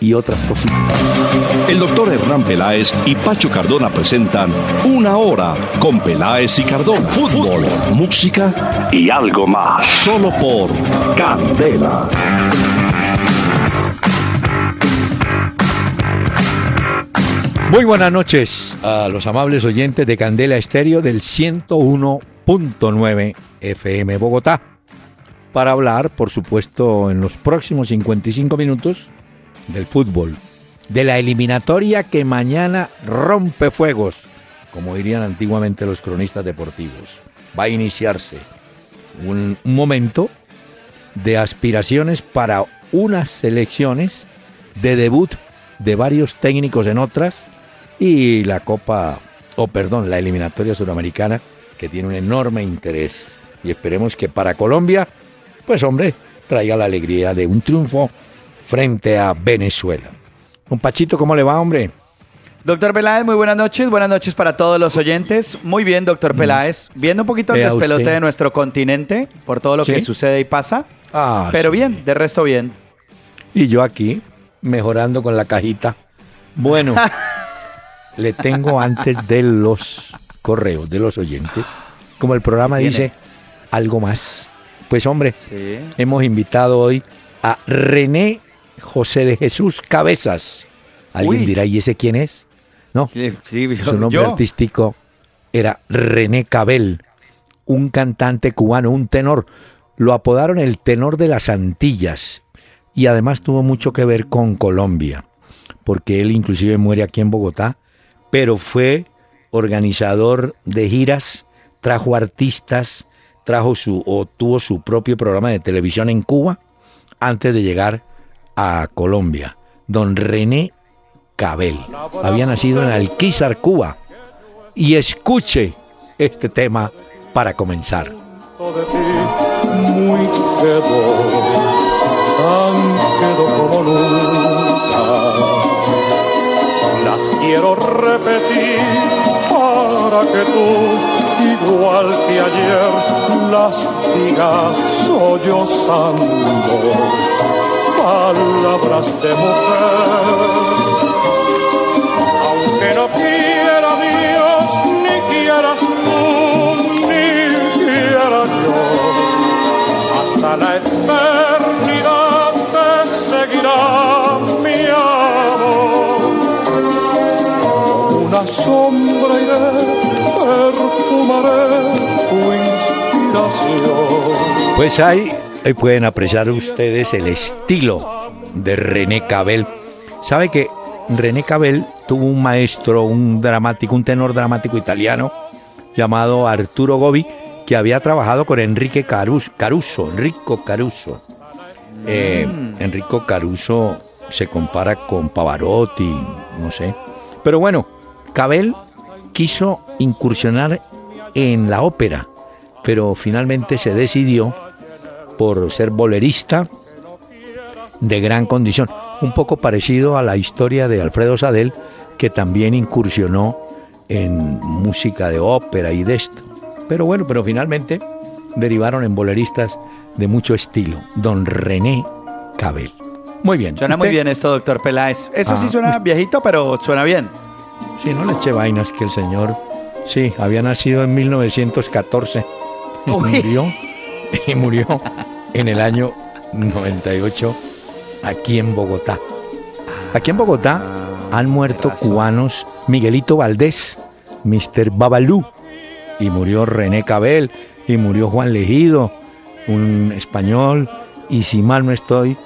y otras cositas. El doctor Hernán Peláez y Pacho Cardona presentan Una Hora con Peláez y Cardona. Fútbol, música y algo más. Solo por Candela. Muy buenas noches a los amables oyentes de Candela Estéreo del 101.9 FM Bogotá. Para hablar, por supuesto, en los próximos 55 minutos del fútbol, de la eliminatoria que mañana rompe fuegos, como dirían antiguamente los cronistas deportivos. Va a iniciarse un, momento de aspiraciones para unas selecciones de debut de varios técnicos en otras y la Copa, o perdón, la eliminatoria suramericana que tiene un enorme interés. Y esperemos que para Colombia, pues hombre, traiga la alegría de un triunfo frente a Venezuela. Un Pachito, ¿cómo le va, hombre? Doctor Peláez, muy buenas noches. Buenas noches para todos los oyentes. Muy bien, doctor Peláez. Viendo un poquito el Vea despelote usted. de nuestro continente por todo lo ¿Sí? que sucede y pasa. Ah, Pero sí. bien, de resto bien. Y yo aquí, mejorando con la cajita. Bueno, le tengo antes de los correos de los oyentes, como el programa ¿Qué dice, algo más. Pues hombre, Sí. hemos invitado hoy a René José de Jesús Cabezas. Alguien Uy. dirá, ¿y ese quién es? No, Sí, sí, su nombre yo. artístico era René Cabel, un cantante cubano, un tenor. Lo apodaron el tenor de las Antillas y además tuvo mucho que ver con Colombia, porque él inclusive muere aquí en Bogotá, pero fue organizador de giras, trajo artistas, trajo su o tuvo su propio programa de televisión en Cuba antes de llegar a Colombia. Don René Cabel. Había nacido en Alquizar, Cuba. Y escuche este tema para comenzar. muy quedó, tan quedó como nunca. Las quiero repetir para que tú, igual que ayer, las digas sollozando. Palabras de mujer aunque no quiera Dios, ni quieras tú, ni quiera yo, hasta la eternidad te seguirá mi amor. Una sombra iré, perfumaré tu inspiración. Pues ahí, ahí pueden apreciar ustedes el estilo de René Cabel. ¿Sabe que René Cabel tuvo un maestro, un dramático, un tenor dramático italiano llamado Arturo Gobi, que había trabajado con Enrique Carus- Caruso, Enrico Caruso. Eh, Enrico Caruso se compara con Pavarotti, no sé. Pero bueno, Cabel quiso incursionar en la ópera, pero finalmente se decidió por ser bolerista de gran condición, un poco parecido a la historia de Alfredo Sadel, que también incursionó en música de ópera y de esto. Pero bueno, pero finalmente derivaron en boleristas de mucho estilo, don René Cabel. Muy bien. Suena muy bien esto, doctor Peláez. Eso sí Ah, suena usted- viejito, pero suena bien. Sí, no le eché vainas que el señor, sí, había nacido en 1914 y Uy. murió, y murió en el año 98 aquí en Bogotá. Aquí en Bogotá han muerto cubanos Miguelito Valdés, Mr. Babalú, y murió René Cabel, y murió Juan Legido, un español, y si mal no estoy,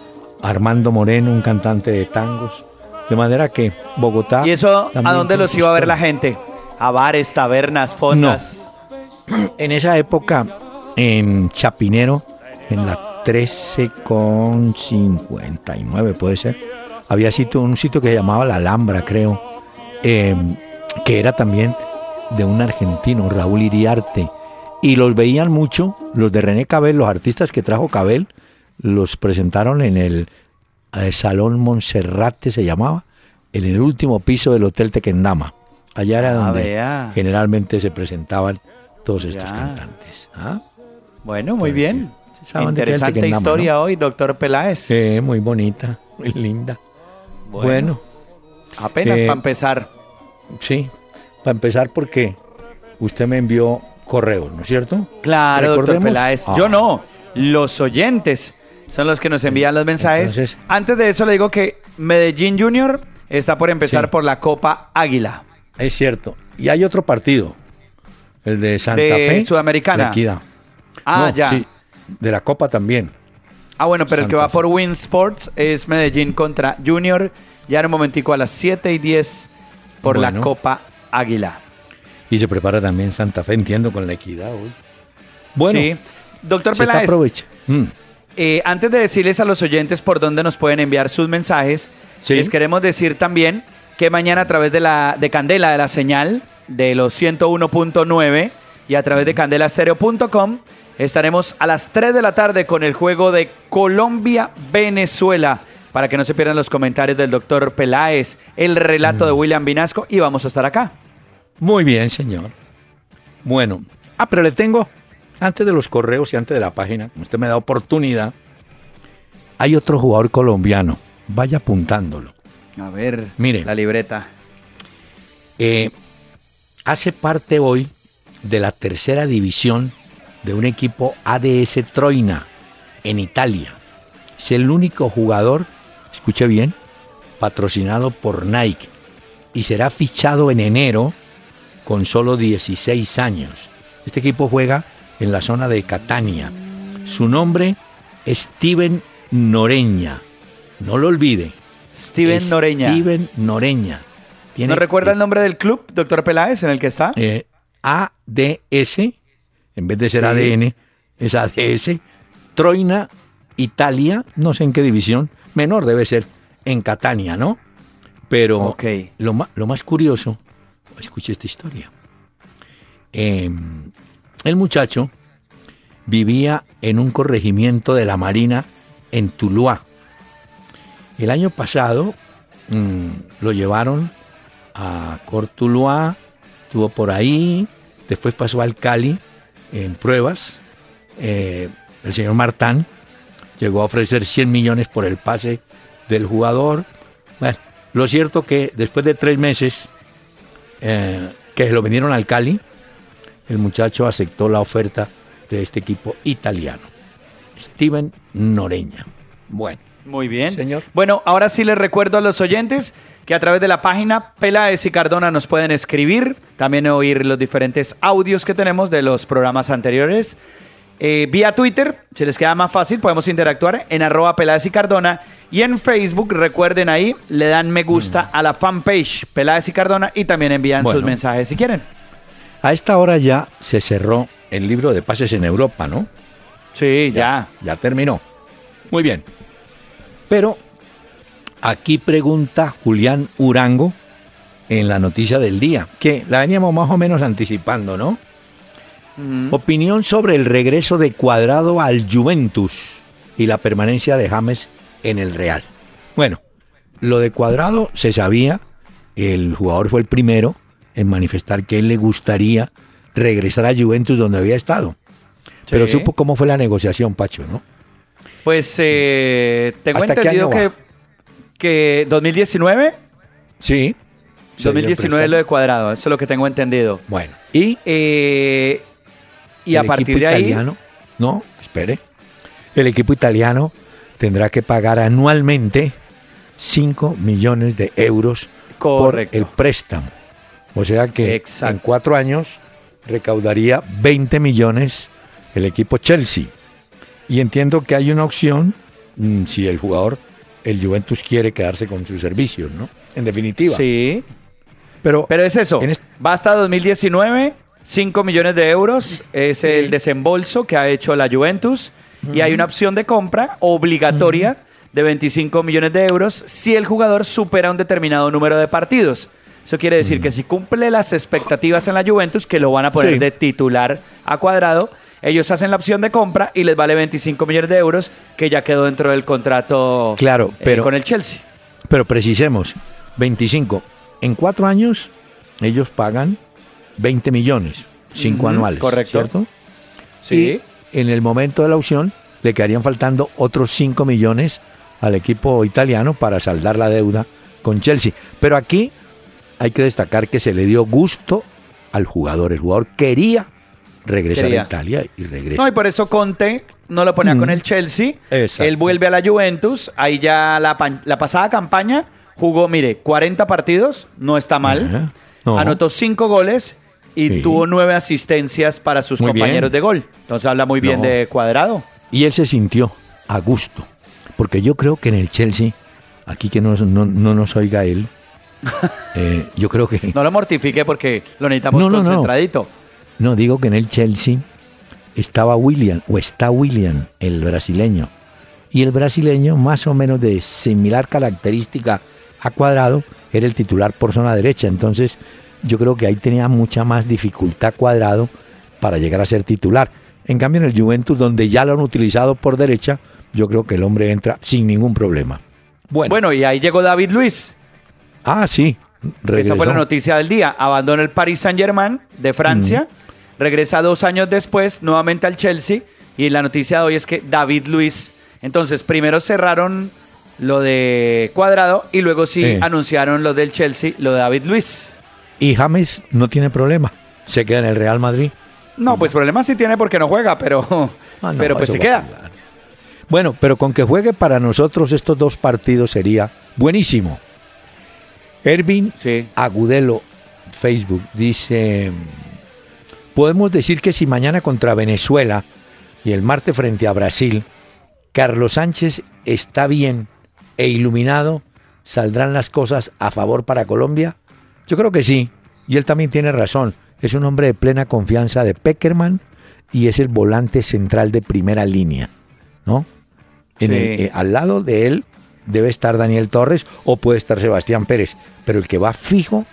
Armando Moreno, un cantante de tangos. De manera que Bogotá... ¿Y eso a dónde los iba a ver la gente? A bares, tabernas, fondas. En esa época, en Chapinero, en la 13 con 59 puede ser, había sitio, un sitio que se llamaba La Alhambra, creo, eh, que era también de un argentino, Raúl Iriarte. Y los veían mucho, los de René Cabel, los artistas que trajo Cabel, los presentaron en el eh, Salón Monserrate, se llamaba, en el último piso del Hotel Tequendama. Allá era Ah, donde generalmente se presentaban todos estos Ya. cantantes. ¿ah? Bueno, muy bien. Interesante historia hoy, doctor Peláez. Eh, muy bonita, muy linda. Bueno, Apenas eh, para empezar. sí, para empezar porque usted me envió correos, ¿no es cierto? Claro, doctor Peláez. Ah. Yo no. Los oyentes son los que nos envían los mensajes. Entonces- Antes de eso le digo que Medellín Junior está por empezar Sí. por la Copa Águila. Es cierto. Y hay otro partido, el de Santa De Fe. Sudamericana. La Equidad. Ah, No, ya. sí, de la Copa también. Ah, bueno, pero el que va por Win Sports es Medellín contra Junior. Ya en un momentico a las 7 y 10 por la. Copa Águila. Y se prepara también Santa Fe, entiendo, con la Equidad hoy. Bueno, Sí. Doctor se está Peláez, aprovecha. Mm, eh, antes de decirles a los oyentes por dónde nos pueden enviar sus mensajes, Sí. les queremos decir también que mañana a través de la de Candela de la señal de los 101.9 y a través de candelastereo.com estaremos a las 3 de la tarde con el juego de Colombia-Venezuela para que no se pierdan los comentarios del doctor Peláez, el relato Mm. de William Vinasco y vamos a estar acá. Muy bien, señor. Bueno, ah, pero le tengo, antes de los correos y antes de la página, como usted me da oportunidad, hay otro jugador colombiano. Vaya apuntándolo. A ver, Mire. la libreta. Eh, hace parte hoy de la tercera división de un equipo ADS Troina en Italia. Es el único jugador, escuche bien, patrocinado por Nike y será fichado en enero con solo 16 años. Este equipo juega en la zona de Catania. Su nombre es Steven Noreña. No lo olvide. Steven Noreña. Steven Noreña. Tiene- ¿No recuerda el nombre del club, doctor Peláez, en el que está? eh, ADS, en vez de ser Sí. ADN, es ADS, Troina, Italia, no sé en qué división, menor debe ser, en Catania, ¿no? Pero lo, más curioso, escuche esta historia. Eh, el muchacho vivía en un corregimiento de la Marina en Tuluá. El año pasado mm, lo llevaron a Cortuluá, estuvo por ahí, después pasó al Cali en pruebas. Eh, el señor Martán llegó a ofrecer 100 millones por el pase del jugador. Bueno, lo cierto que después de tres meses eh, que lo vendieron al Cali, el muchacho aceptó la oferta de este equipo italiano, Steven Noreña. Bueno, Muy bien. Señor. Bueno, ahora sí les recuerdo a los oyentes que a través de la página Peláez y Cardona nos pueden escribir, también oír los diferentes audios que tenemos de los programas anteriores. Eh, vía Twitter, si les queda más fácil, podemos interactuar en arroba Peláez y Cardona. Y en Facebook, recuerden ahí, le dan me gusta a la fanpage Peláez y Cardona y también envían. Bueno. sus mensajes si quieren. a esta hora ya se cerró el libro de pases en Europa, ¿no? Sí, ya. Ya terminó. Muy bien. Pero aquí pregunta Julián Urango en la noticia del día, que la veníamos más o menos anticipando, ¿no? Ujú. Opinión sobre el regreso de Cuadrado al Juventus y la permanencia de James en el Real. Bueno, lo de Cuadrado se sabía, el jugador fue el primero en manifestar que él le gustaría regresar a Juventus donde había estado. Pero supo cómo fue la negociación, Pacho, ¿no? Pues eh, tengo ¿Hasta qué entendido que, que 2019, Sí. se dio 2019 es lo de cuadrado, eso es lo que tengo entendido. Bueno, y, Eh, y a partir de ahí, italiano, no, espere. El equipo italiano tendrá que pagar anualmente 5 millones de euros Correcto. por el préstamo. O sea que Exacto. en cuatro años recaudaría 20 millones el equipo Chelsea. Y entiendo que hay una opción mm, si el jugador, el Juventus quiere quedarse con sus servicios, ¿no? En definitiva. sí, Pero, pero es eso, este- va hasta 2019, 5 millones de euros es el desembolso que ha hecho la Juventus y hay una opción de compra obligatoria de 25 millones de euros si el jugador supera un determinado número de partidos. Eso quiere decir que si cumple las expectativas en la Juventus, que lo van a poner Sí. de titular a cuadrado, ellos hacen la opción de compra y les vale 25 millones de euros, que ya quedó dentro del contrato Claro, eh, pero- con el Chelsea. Pero precisemos, 25. En cuatro años ellos pagan 20 millones, cinco Ujú, anuales. correcto. ¿Cierto? Sí. Y en el momento de la opción le quedarían faltando otros 5 millones al equipo italiano para saldar la deuda con Chelsea. Pero aquí hay que destacar que se le dio gusto al jugador. El jugador quería regresar Quería. a Italia y regresa. No, y por eso Conte no lo ponía Mm. con el Chelsea. Exacto. Él vuelve a la Juventus. Ahí ya la, la pasada campaña jugó, mire, 40 partidos, no está mal. No. Anotó 5 goles y Sí. tuvo 9 asistencias para sus Muy compañeros bien. de gol. Entonces habla muy bien No. de cuadrado. Y él se sintió a gusto. Porque yo creo que en el Chelsea, aquí que no, no, no nos oiga él, eh, yo creo que... No lo mortifique porque lo necesitamos concentradito. No, digo que en el Chelsea estaba William, o está William, el brasileño. Y el brasileño, más o menos de similar característica a cuadrado, era el titular por zona derecha. Entonces, yo creo que ahí tenía mucha más dificultad cuadrado para llegar a ser titular. En cambio, en el Juventus, donde ya lo han utilizado por derecha, yo creo que el hombre entra sin ningún problema. Bueno, Bueno, y ahí llegó David Luis. ah, sí. que Esa fue la regresó. noticia del día. Abandona el Paris Saint-Germain de Francia. Regresa dos años después nuevamente al Chelsea. Y la noticia de hoy es que David Luis. Entonces, primero cerraron lo de Cuadrado y luego sí Sí. anunciaron lo del Chelsea, lo de David Luis. Y James no tiene problema. Se queda en el Real Madrid. No, pues problema sí tiene porque no juega, pero, Ah, no, pero pues se queda. Bueno, pero con que juegue para nosotros estos dos partidos sería buenísimo. Ervin Sí. Agudelo, Facebook, dice, podemos decir que si mañana contra Venezuela y el martes frente a Brasil, Carlos Sánchez está bien e iluminado, ¿saldrán las cosas a favor para Colombia? Yo creo que sí, y él también tiene razón. Es un hombre de plena confianza de Peckerman y es el volante central de primera línea, ¿no? En Sí. el- eh, al lado de él debe estar Daniel Torres o puede estar Sebastián Pérez, pero el que va fijo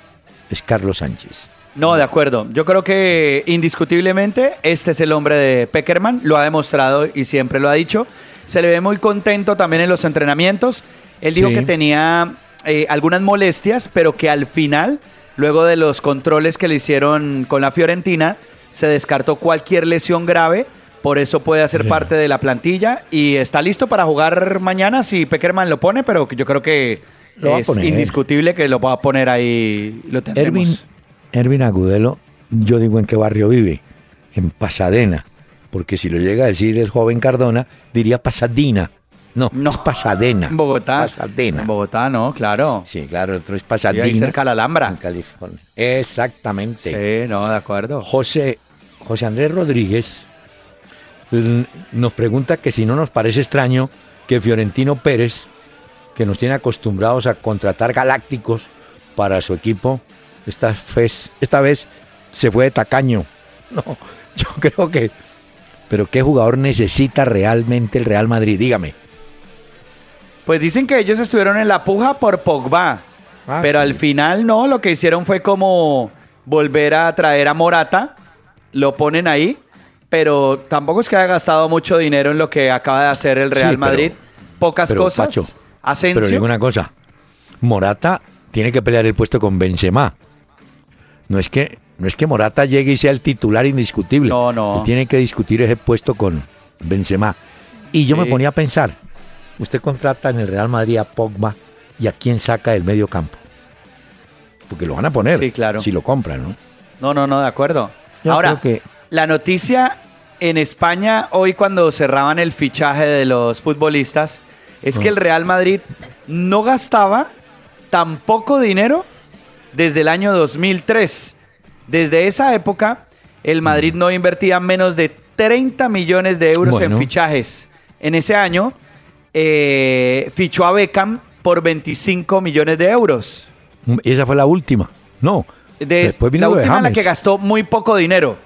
es Carlos Sánchez. No, de acuerdo. Yo creo que indiscutiblemente este es el hombre de Peckerman, lo ha demostrado y siempre lo ha dicho. Se le ve muy contento también en los entrenamientos. Él dijo Sí. que tenía eh, algunas molestias, pero que al final, luego de los controles que le hicieron con la Fiorentina, se descartó cualquier lesión grave. Por eso puede hacer parte de la plantilla y está listo para jugar mañana si Peckerman lo pone, pero yo creo que Lo es indiscutible que lo va a poner ahí. Lo tendremos. Ervin Agudelo, yo digo en qué barrio vive, en Pasadena, porque si lo llega a decir el joven Cardona, diría Pasadena. No, No. es Pasadena. En Bogotá. Pasadena. En Bogotá, no, claro. Sí, claro, el otro es Sí, Pasadena. ahí cerca de la Alhambra. En California. Exactamente. Sí, no, de acuerdo. José, José Andrés Rodríguez mm, nos pregunta que si no nos parece extraño que Fiorentino Pérez, que nos tiene acostumbrados a contratar galácticos para su equipo, esta vez, esta vez se fue de tacaño. No, yo creo que... Pero ¿qué jugador necesita realmente el Real Madrid? Dígame. Pues dicen que ellos estuvieron en la puja por Pogba. Ah, pero sí. al final no, lo que hicieron fue como volver a traer a Morata. Lo ponen ahí. Pero tampoco es que haya gastado mucho dinero en lo que acaba de hacer el Real Madrid. Pocas Pero, cosas. Pacho. Pero digo una cosa, Morata tiene que pelear el puesto con Benzema. No es que no es que Morata llegue y sea el titular indiscutible. No, no. Él tiene que discutir ese puesto con Benzema. Y yo Sí. me ponía a pensar, usted contrata en el Real Madrid a Pogba y a quién saca del medio campo. Porque lo van a poner Sí, claro. si lo compran, ¿no? No, no, no, de acuerdo. Yo Ahora, que- la noticia en España hoy cuando cerraban el fichaje de los futbolistas es Ah. que el Real Madrid no gastaba tan poco dinero desde el año 2003. Desde esa época, el Madrid no invertía menos de 30 millones de euros Bueno. en fichajes. En ese año, eh, fichó a Beckham por 25 millones de euros. Esa fue la última. No. De- después vino la lo de última en la que gastó muy poco dinero.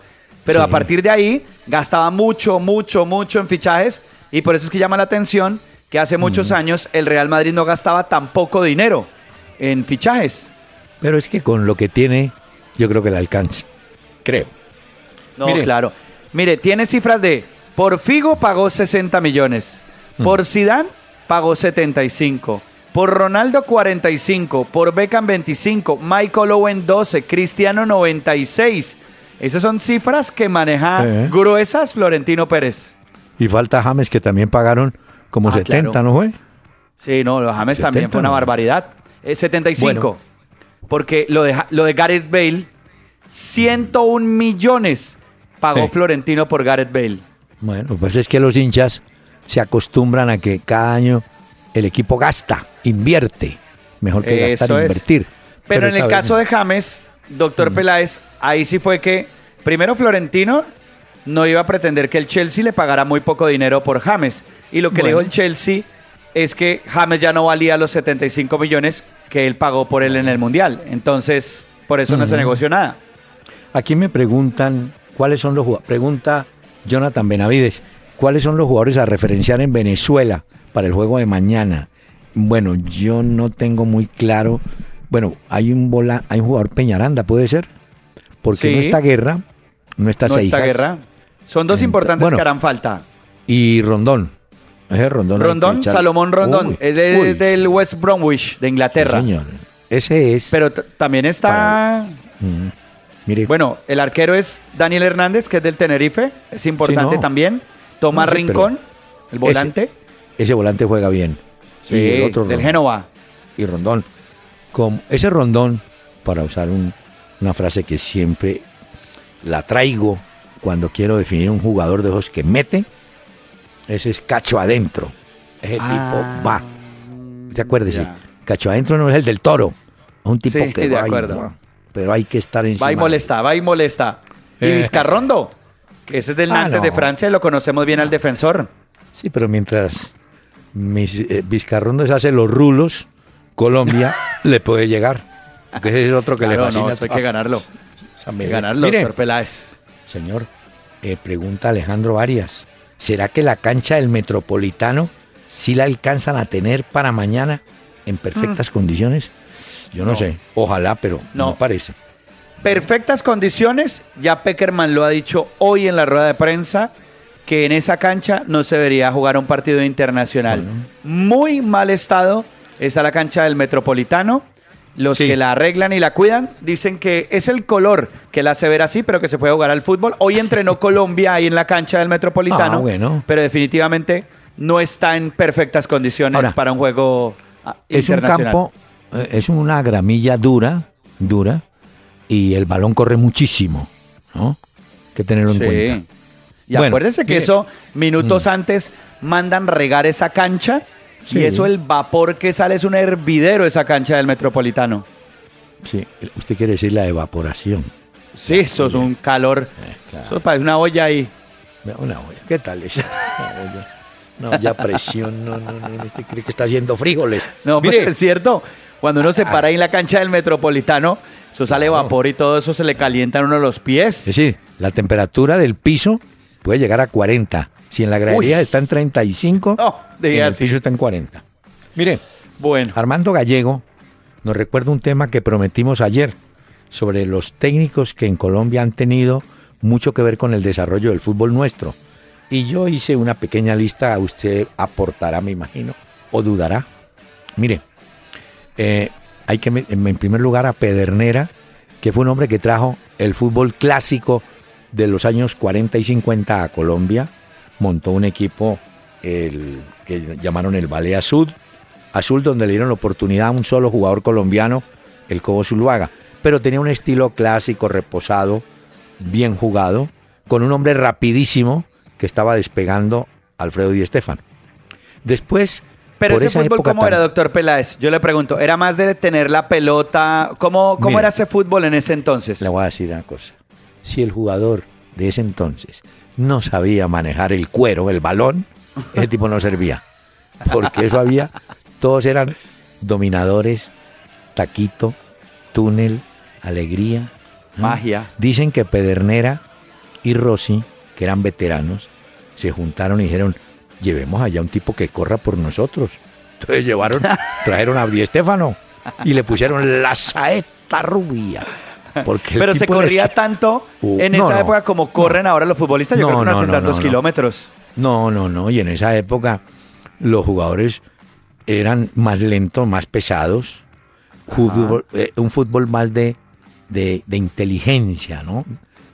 Pero Sí. a partir de ahí gastaba mucho, mucho, mucho en fichajes. Y por eso es que llama la atención que hace Mm. muchos años el Real Madrid no gastaba tan poco dinero en fichajes. Pero es que con lo que tiene, yo creo que le alcanza. Creo. No, Mire. claro. Mire, tiene cifras de por Figo pagó 60 millones, Mm. por Zidane pagó 75, por Ronaldo 45, por Beckham 25, Michael Owen 12, Cristiano 96. Esas son cifras que maneja gruesas Florentino Pérez. Y falta James, que también pagaron como Ah, 70, claro. ¿no fue? Sí, no, los James 70, también fue una barbaridad. Eh, 75. Porque lo de, lo de Gareth Bale, 101 millones pagó Sí. Florentino por Gareth Bale. Bueno, pues es que los hinchas se acostumbran a que cada año el equipo gasta, invierte. Mejor que gastar, Eso es. invertir. Pero, en el vez caso de James, doctor Peláez, ahí sí fue que primero Florentino no iba a pretender que el Chelsea le pagara muy poco dinero por James. Y lo que le dijo el Chelsea es que James ya no valía los 75 millones que él pagó por él en el Mundial. Entonces, por eso no se negoció nada. Aquí me preguntan cuáles son los jugadores. Pregunta Jonathan Benavides, ¿cuáles son los jugadores a referenciar en Venezuela para el juego de mañana? Bueno, yo no tengo muy claro. Bueno, hay un bola, hay un jugador Peñaranda, ¿puede ser? Porque Sí. no está Guerra, no está No esta Seijas guerra. Son dos importantes bueno. que harán falta. y Rondón. Ese Rondón. Salomón Rondón, Uy, es de- uy, del West Bromwich, de Inglaterra. señor. Ese es. Pero t- también está... Mire, Bueno, el arquero es Daniel Hernández, que es del Tenerife, es importante Sí, no. también. Tomás No, sí, pero Rincón, el volante, ese volante juega bien. sí, y el otro del Rondón. Génova. y Rondón. Como ese Rondón, para usar un- una frase que siempre la traigo cuando quiero definir un jugador de esos que mete, ese es cacho adentro. Ese Ah, tipo va. ¿Se acuerda? ya. Cacho adentro no es el del toro. Es un tipo Sí, que de va y acuerdo. va, pero hay que estar encima. Va y molesta, va y molesta. Y Eh. Vizcarrondo, que ese es del Ah, Nantes de. Francia y lo conocemos bien al defensor. Sí, pero mientras mis, eh, Vizcarrondo hace los rulos, Colombia le puede llegar. Porque ese es otro que le Claro, fascina. no, eso hay que ganarlo. Hay que ganarlo, Mire, doctor Peláez. Señor, eh, pregunta Alejandro Arias, ¿será que la cancha del Metropolitano sí la alcanzan a tener para mañana en perfectas condiciones? Yo no, No. sé, ojalá, pero no, No. parece. Perfectas condiciones, ya Peckerman lo ha dicho hoy en la rueda de prensa, que en esa cancha no se debería jugar un partido internacional. Muy mal estado está la cancha del Metropolitano. Los Sí. que la arreglan y la cuidan dicen que es el color que la hace ver así, pero que se puede jugar al fútbol. Hoy entrenó Colombia ahí en la cancha del Metropolitano, Ah, bueno. pero definitivamente no está en perfectas condiciones Ahora, para un juego ah, Es un campo, eh, es una gramilla dura, dura, y el balón corre muchísimo, ¿no? Hay que tenerlo en Sí. cuenta. Y Bueno, acuérdense que mire. eso, minutos antes, mandan regar esa cancha. Sí. Y eso, el vapor que sale es un hervidero esa cancha del Metropolitano. Sí, usted quiere decir la evaporación. Sí, eso es un calor. Eh, claro. Eso parece una olla ahí. Una olla. ¿Qué tal esa? Una olla. Una olla a presión. No, no, no. Este cree que está haciendo frijoles. No, Mire, pero es cierto. Cuando uno se para ahí en la cancha del Metropolitano, eso sale Claro. vapor y todo eso se le calientan uno los es pies. decir, la temperatura del piso puede llegar a 40. Si en la gradería Uy. está en 35, No, en el piso está en 40. Mire, Bueno, Armando Gallego nos recuerda un tema que prometimos ayer sobre los técnicos que en Colombia han tenido mucho que ver con el desarrollo del fútbol nuestro. Y yo hice una pequeña lista, usted aportará, me imagino, o dudará. Mire, eh, hay que, en primer lugar, a Pedernera, que fue un hombre que trajo el fútbol clásico de los años 40 y 50 a Colombia. Montó un equipo el, que llamaron el Ballet Azul, Azul, donde le dieron la oportunidad a un solo jugador colombiano, el Cobo Zuluaga. Pero tenía un estilo clásico, reposado, bien jugado, con un hombre rapidísimo que estaba despegando Alfredo Di Estefano. Después, pero por ese fútbol, ¿cómo tan- era, doctor Peláez? Yo le pregunto, ¿era más de tener la pelota? ¿Cómo, cómo era ese fútbol en ese entonces? Le voy a decir una cosa. Si el jugador de ese entonces no sabía manejar el cuero, el balón, ese tipo no servía. Porque eso había, todos eran dominadores, taquito, túnel, alegría. ¿no? Magia. Dicen que Pedernera y Rossi, que eran veteranos, se juntaron y dijeron, llevemos allá un tipo que corra por nosotros. Entonces llevaron, trajeron a Di Estefano y le pusieron la Saet está rubia. Porque Pero se corría tanto Uh, en no, esa no. época como corren ahora los futbolistas. Yo creo que no, hacen tantos kilómetros. No, no, no. Y en esa época los jugadores eran más lentos, más pesados. Fútbol- eh, un fútbol más de, de, de inteligencia, ¿no?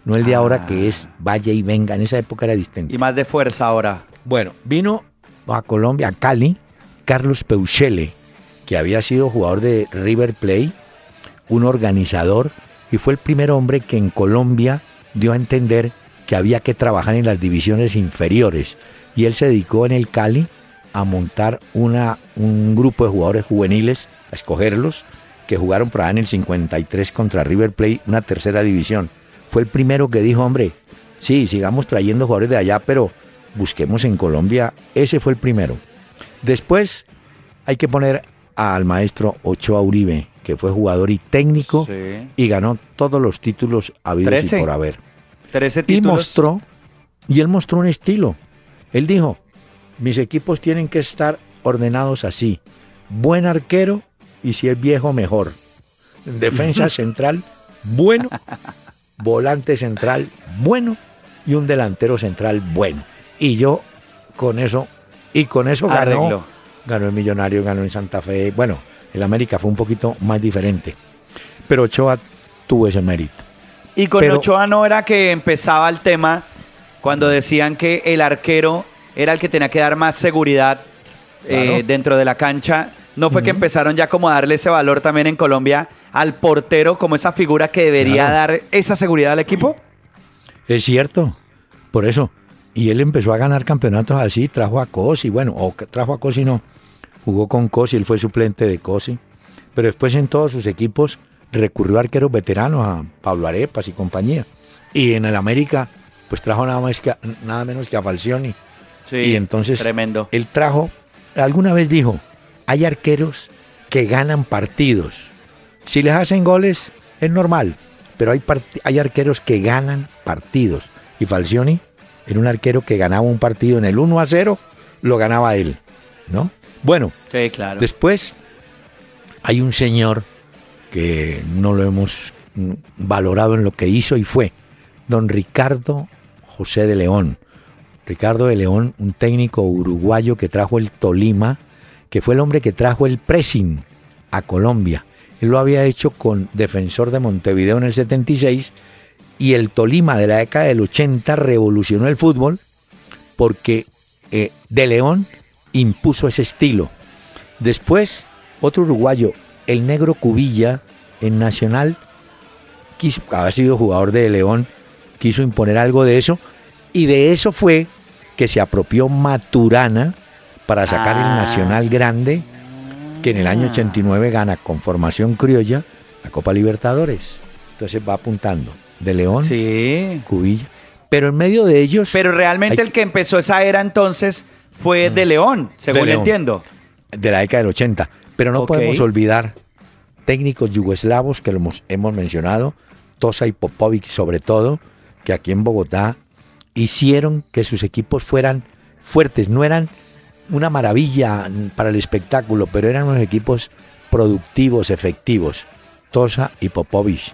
No el de ahora que es vaya y venga. En esa época era distinto. Y más de fuerza ahora. Bueno, vino a Colombia, a Cali, Carlos Peuchele, que había sido jugador de River Plate, un organizador, y fue el primer hombre que en Colombia dio a entender que había que trabajar en las divisiones inferiores. Y él se dedicó en el Cali a montar una, un grupo de jugadores juveniles, a escogerlos, que jugaron por allá en el 53 contra River Plate, una tercera división. Fue el primero que dijo, hombre, sí, sigamos trayendo jugadores de allá, pero busquemos en Colombia. Ese fue el primero. Después hay que poner al maestro Ochoa Uribe, que fue jugador y técnico Sí. y ganó todos los títulos habidos y por haber. 13 Y mostró, y él mostró un estilo. Él dijo, mis equipos tienen que estar ordenados así. Buen arquero y si es viejo, mejor. Defensa central, bueno. Volante central, bueno. Y un delantero central, bueno. Y yo con eso, y con eso ganó. Ganó el Millonario, ganó en Santa Fe. Bueno, el América fue un poquito más diferente. Pero Ochoa tuvo ese mérito. Y con Pero- Ochoa no era que empezaba el tema cuando decían que el arquero era el que tenía que dar más seguridad eh, dentro de la cancha. ¿No fue que empezaron ya como a darle ese valor también en Colombia al portero como esa figura que debería Claro. dar esa seguridad al equipo? Es cierto, por eso. Y él empezó a ganar campeonatos así, trajo a Cosi, bueno, o trajo a Cosi no, jugó con Cosi, él fue suplente de Cosi. Pero después en todos sus equipos recurrió a arqueros veteranos, a Pablo Arepas y compañía. Y en el América, pues trajo nada, más que, nada menos que a Falcioni. Sí, y entonces tremendo. él trajo, alguna vez dijo, hay arqueros que ganan partidos. Si les hacen goles, es normal, pero hay, hay arqueros que ganan partidos. Y Falcioni era un arquero que ganaba un partido en el 1 a 0, lo ganaba él, ¿no? Bueno, Sí, claro. Después hay un señor que no lo hemos valorado en lo que hizo y fue don Ricardo José de León. Ricardo de León, un técnico uruguayo que trajo el Tolima, que fue el hombre que trajo el pressing a Colombia. Él lo había hecho con Defensor de Montevideo en el 76 y el Tolima de la década del 80 revolucionó el fútbol porque eh, De León impuso ese estilo. Después, otro uruguayo, el negro Cubilla, en Nacional, quiso, había sido jugador de León, quiso imponer algo de eso, y de eso fue que se apropió Maturana para sacar Ah. el Nacional Grande, que en el año 89 gana con formación criolla la Copa Libertadores. Entonces va apuntando de León, Sí. Cubilla. Pero en medio de ellos. Pero realmente Hay el que empezó esa era entonces fue de León, según De León. entiendo. de la década del 80. Pero no podemos olvidar técnicos yugoslavos que lo hemos, hemos mencionado, Tosa y Popovic sobre todo, que aquí en Bogotá hicieron que sus equipos fueran fuertes. No eran una maravilla para el espectáculo, pero eran unos equipos productivos, efectivos. Tosa y Popovic,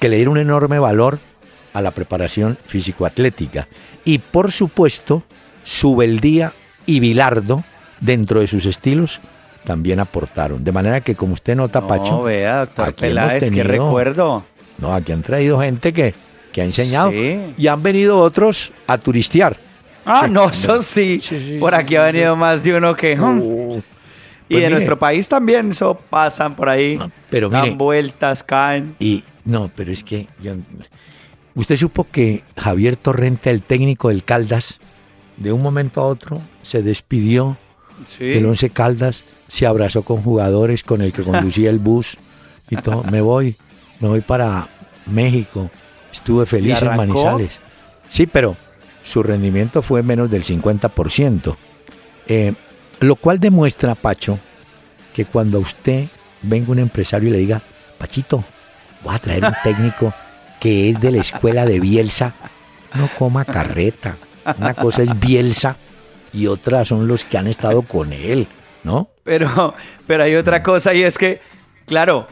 que le dieron un enorme valor a la preparación físico-atlética. Y por supuesto, Subeldía y Bilardo, dentro de sus estilos, también aportaron. De manera que, como usted nota, Pacho, No, vea, doctor aquí hemos Peláez, qué tenido- recuerdo. no, aquí han traído gente que, que ha enseñado Sí. y han venido otros a turistear. Ah, Sí. no, eso sí. Sí, sí, Por sí, aquí ha venido más de uno que... Uh, y pues de mire, nuestro país también, eso pasan por ahí. No, pero dan mire. vueltas, caen. Y no, pero es que yo- usted supo que Javier Torrente, el técnico del Caldas, de un momento a otro se despidió Sí. del Once Caldas, se abrazó con jugadores con el que conducía el bus y todo. Me voy, me voy para México. Estuve feliz en? Manizales. Sí, pero su rendimiento fue menos del 50%. Eh, lo cual demuestra, Pacho, que cuando a usted venga un empresario y le diga, Pachito, voy a traer un técnico que es de la escuela de Bielsa, no coma carreta. Una cosa es Bielsa y otra son los que han estado con él, ¿no? Pero, pero hay otra cosa y es que, claro,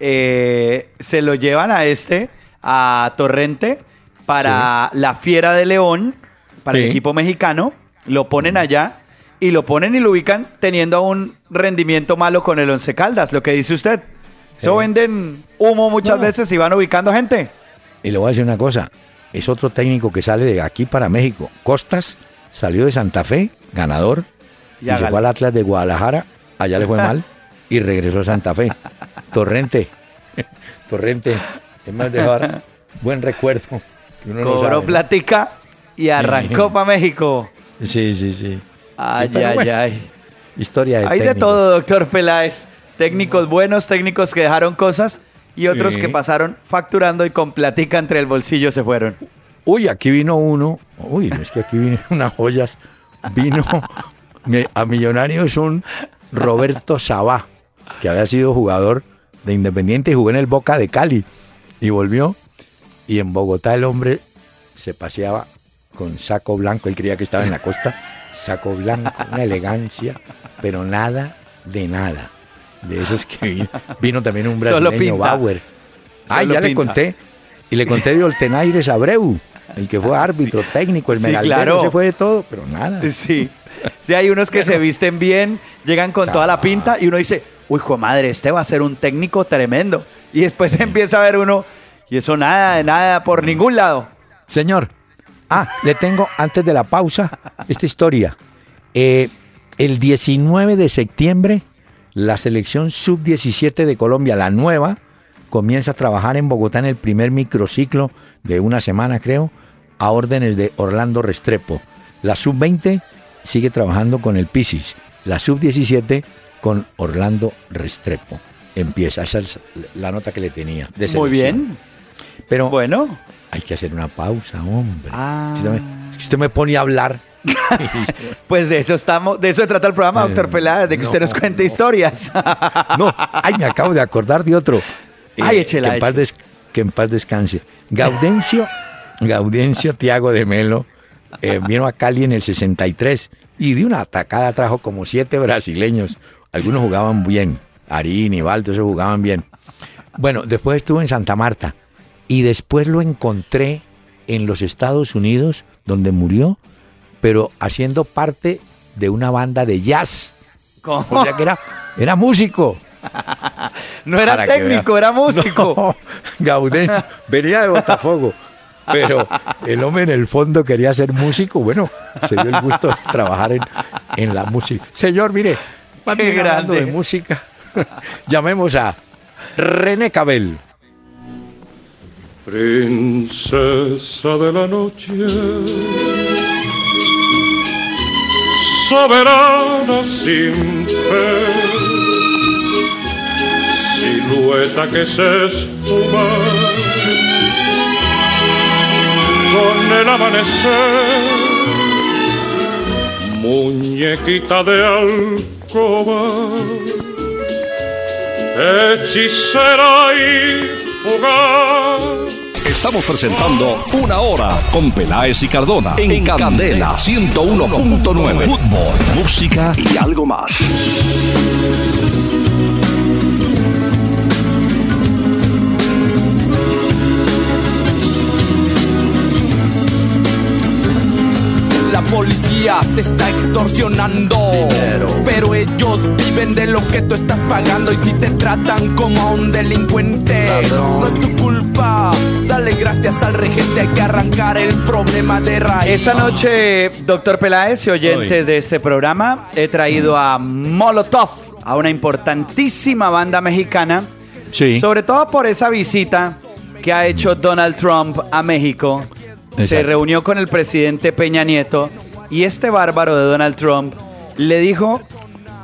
eh, se lo llevan a este, a Torrente, para la Fiera de León, para el equipo mexicano, lo ponen allá y lo ponen y lo ubican teniendo un rendimiento malo con el Once Caldas, lo que dice usted. Eso Sí. venden humo muchas No. veces y van ubicando gente. Y le voy a decir una cosa, es otro técnico que sale de aquí para México. Costas salió de Santa Fe, ganador, Y y, se fue al Atlas de Guadalajara, allá le fue mal, y regresó a Santa Fe. Torrente, Torrente, es más de ahora, buen recuerdo. Cobró platica y arrancó para México. Sí, sí, sí. Ay, ay, bueno, ay. Historia de Hay de todo, doctor Peláez. Técnicos buenos, técnicos que dejaron cosas y otros Sí. que pasaron facturando y con platica entre el bolsillo se fueron. Uy, aquí vino uno. Uy, es que aquí vienen unas joyas. Vino a Millonarios un Roberto Sabá, que había sido jugador de Independiente y jugó en el Boca de Cali. Y volvió. Y en Bogotá el hombre se paseaba con saco blanco. Él creía que estaba en la costa. Saco blanco, una elegancia, pero nada de nada. De esos que vino. Vino también un brasileño. Bauer. Ah, ya le conté. Y le conté de Oltenaires Abreu, el que fue árbitro, técnico, el Sí, medallero, claro. se fue de todo, pero nada. Sí. Sí, hay unos que se visten bien, llegan con toda la pinta y uno dice, uy, hijo madre, este va a ser un técnico tremendo. Y después empieza a ver uno, y eso nada, de nada, por ningún lado. Señor, ah, le tengo antes de la pausa esta historia. Eh, el 19 de septiembre, la selección sub-17 de Colombia, la nueva, comienza a trabajar en Bogotá en el primer microciclo de una semana, creo, a órdenes de Orlando Restrepo. La sub-20 sigue trabajando con el Pisis. La sub-17 con Orlando Restrepo. Empieza, esa es la nota que le tenía. de Muy bien. Pero Bueno. hay que hacer una pausa, hombre. Ah. Si usted, me, si usted me pone a hablar. Pues de eso estamos, de eso se trata el programa, Eh, doctor Peláez, de que usted no, nos cuente no. historias. No, ay, me acabo de acordar de otro. Eh, Ay, échela, que, en paz des- que en paz descanse. Gaudencio, Gaudencio Tiago de Melo eh, vino a Cali en el 63 y de una atacada trajo como siete brasileños. Algunos jugaban bien. Arín y Baldo, esos jugaban bien. Bueno, después estuvo en Santa Marta y después lo encontré en los Estados Unidos, donde murió, pero haciendo parte de una banda de jazz. ¿Cómo? O sea que era, era músico. No era Para técnico, era músico. No, Gaudencio venía de Botafogo, pero el hombre en el fondo quería ser músico. Bueno, se dio el gusto de trabajar en, en la música. Señor, mire, hablando grande. de música, llamemos a René Cabel. Princesa de la noche, soberana sin fe, silueta que se esfuma con el amanecer, muñequita de alcoba, hechicera y fugaz. Estamos presentando Una Hora con Peláez y Cardona en Candela 101.9. Fútbol, música y algo más. Policía te está extorsionando. Pero ellos viven de lo que tú estás pagando. Y si te tratan como a un delincuente, no es tu culpa. Dale gracias al regente. Hay que arrancar el problema de raíz. Esta noche, doctor Peláez y oyentes de este programa, he traído a Molotov, a una importantísima banda mexicana, Sí. sobre todo por esa visita que ha hecho Donald Trump a México. Se reunió con el presidente Peña Nieto y este bárbaro de Donald Trump le dijo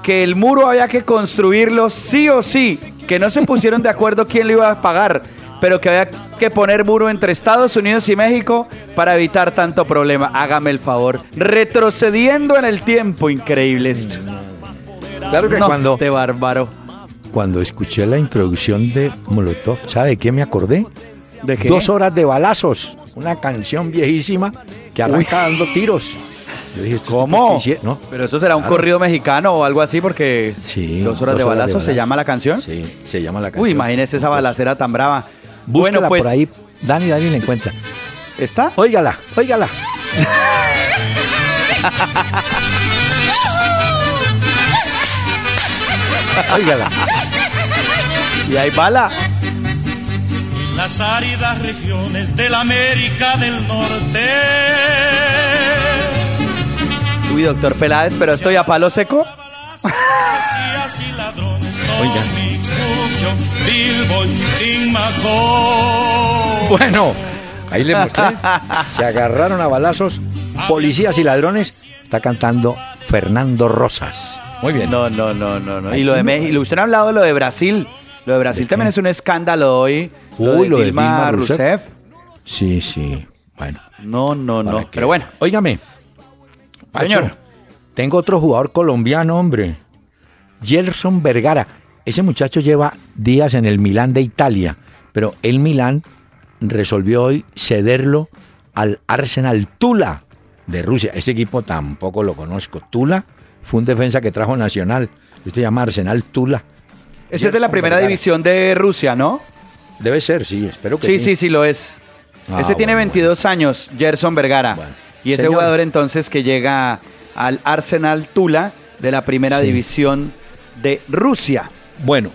que el muro había que construirlo sí o sí, que no se pusieron de acuerdo quién lo iba a pagar, pero que había que poner muro entre Estados Unidos y México para evitar tanto problema. Hágame el favor. Retrocediendo en el tiempo, increíble esto. Claro que No, cuando, este bárbaro. cuando escuché la introducción de Molotov, ¿sabe qué me acordé? ¿De qué? Dos horas de balazos, una canción viejísima que arranca dando tiros. Yo dije, ¿estos ¿Cómo? ¿No? Pero eso será un Claro. corrido mexicano o algo así porque Sí, dos horas de balazo se llama la canción. Sí, se llama la canción. Uy, imagínese esa balacera tan brava. Bueno, pues por ahí. Dani, Dani la encuentra. ¿está? Óigala, óigala. óigala. Y hay bala. Las áridas regiones de la América del Norte. Uy, doctor Peláez, pero estoy a palo seco. Policías y ladrones, Oiga. Bueno, ahí le mostré. Se agarraron a balazos policías y ladrones. Está cantando Fernando Rosas. Muy bien. No, no, no, no, no. Y lo de México, usted ha hablado de lo de Brasil. Lo de Brasil ¿De también es un escándalo hoy. Uy, lo de Dilma Dilma Rousseff. Rousseff. Sí, sí. Bueno. No, no, no. Pero bueno, Óigame. Pacho, Señor. Tengo otro jugador colombiano, hombre. Gerson Vergara. Ese muchacho lleva días en el Milán de Italia, pero el Milán resolvió hoy cederlo al Arsenal Tula de Rusia. Ese equipo tampoco lo conozco. Tula fue un defensa que trajo Nacional. Este se llama Arsenal Tula. Ese es de la primera división de Rusia, ¿no? Debe ser, sí, espero que Sí, sí. sí, sí, lo es. Ah, ese tiene bueno, 22 años, Gerson Vergara. Bueno. Y ese Señor. jugador entonces que llega al Arsenal Tula de la primera Sí. división de Rusia. Bueno,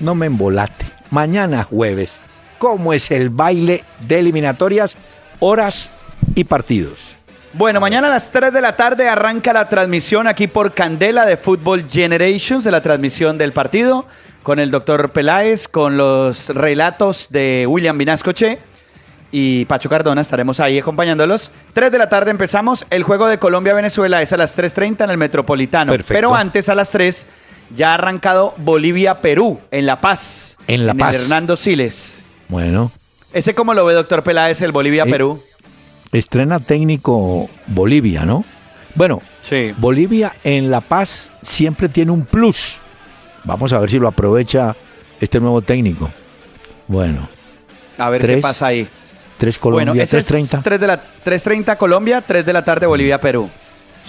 no me embolate. Mañana jueves, ¿cómo es el baile de eliminatorias, horas y partidos? Bueno, mañana a las 3 de la tarde arranca la transmisión aquí por Candela de Football Generations, de la transmisión del partido, con el doctor Peláez, con los relatos de William Vinascoche y Pacho Cardona, estaremos ahí acompañándolos. 3 de la tarde empezamos, el juego de Colombia-Venezuela es a las 3.30 en el Metropolitano, Perfecto. pero antes a las 3 ya ha arrancado Bolivia-Perú en La Paz, En La Paz. Hernando Siles. Bueno, ¿Ese cómo lo ve, doctor Peláez, el Bolivia-Perú? estrena técnico Bolivia, ¿no? Bueno, Sí. Bolivia en La Paz siempre tiene un plus. Vamos a ver si lo aprovecha este nuevo técnico. Bueno, A ver qué pasa ahí. 3 Colombia, bueno, ese 3.30. es 3 de la 3.30 Colombia, 3 de la tarde Bolivia, Perú.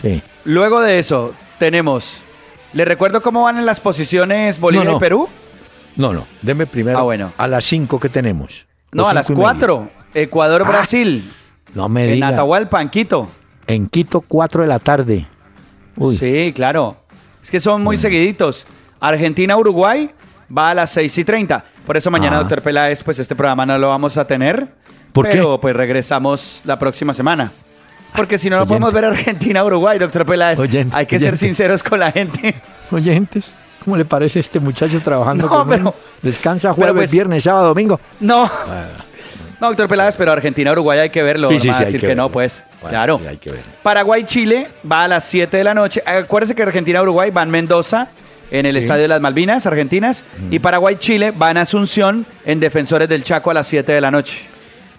Sí. Luego de eso, tenemos. ¿Le recuerdo cómo van en las posiciones Bolivia No, no. y Perú? No, no, deme primero Ah, bueno. a las 5 que tenemos. No, a las cinco y media. 4. Ecuador-Brasil. No me en diga. Atahualpa, en Quito. En Quito, 4 de la tarde. Uy, Sí, claro. Es que son muy Mm. seguiditos. Argentina-Uruguay va a las 6 y 30. Por eso mañana, Ah. doctor Peláez, pues este programa no lo vamos a tener. ¿Por qué? pero pues regresamos la próxima semana. Porque si no, no Oyente. podemos ver Argentina-Uruguay, doctor Peláez. Oyente, Hay que ser oyente. sinceros con la gente. oyentes, ¿cómo le parece este muchacho trabajando No, con pero-? Descansa pero jueves, pues- viernes, sábado, domingo. No. No, doctor Peláez, pero Argentina-Uruguay hay que verlo. Sí, no sí, va a sí, hay decir que que, no, verlo. pues. Bueno, claro. sí, hay que verlo. Paraguay-Chile va a las 7 de la noche. Acuérdense que Argentina-Uruguay va en Mendoza, en el Sí. Estadio de las Malvinas, Argentinas. Y Paraguay-Chile va en Asunción, en Defensores del Chaco, a las 7 de la noche.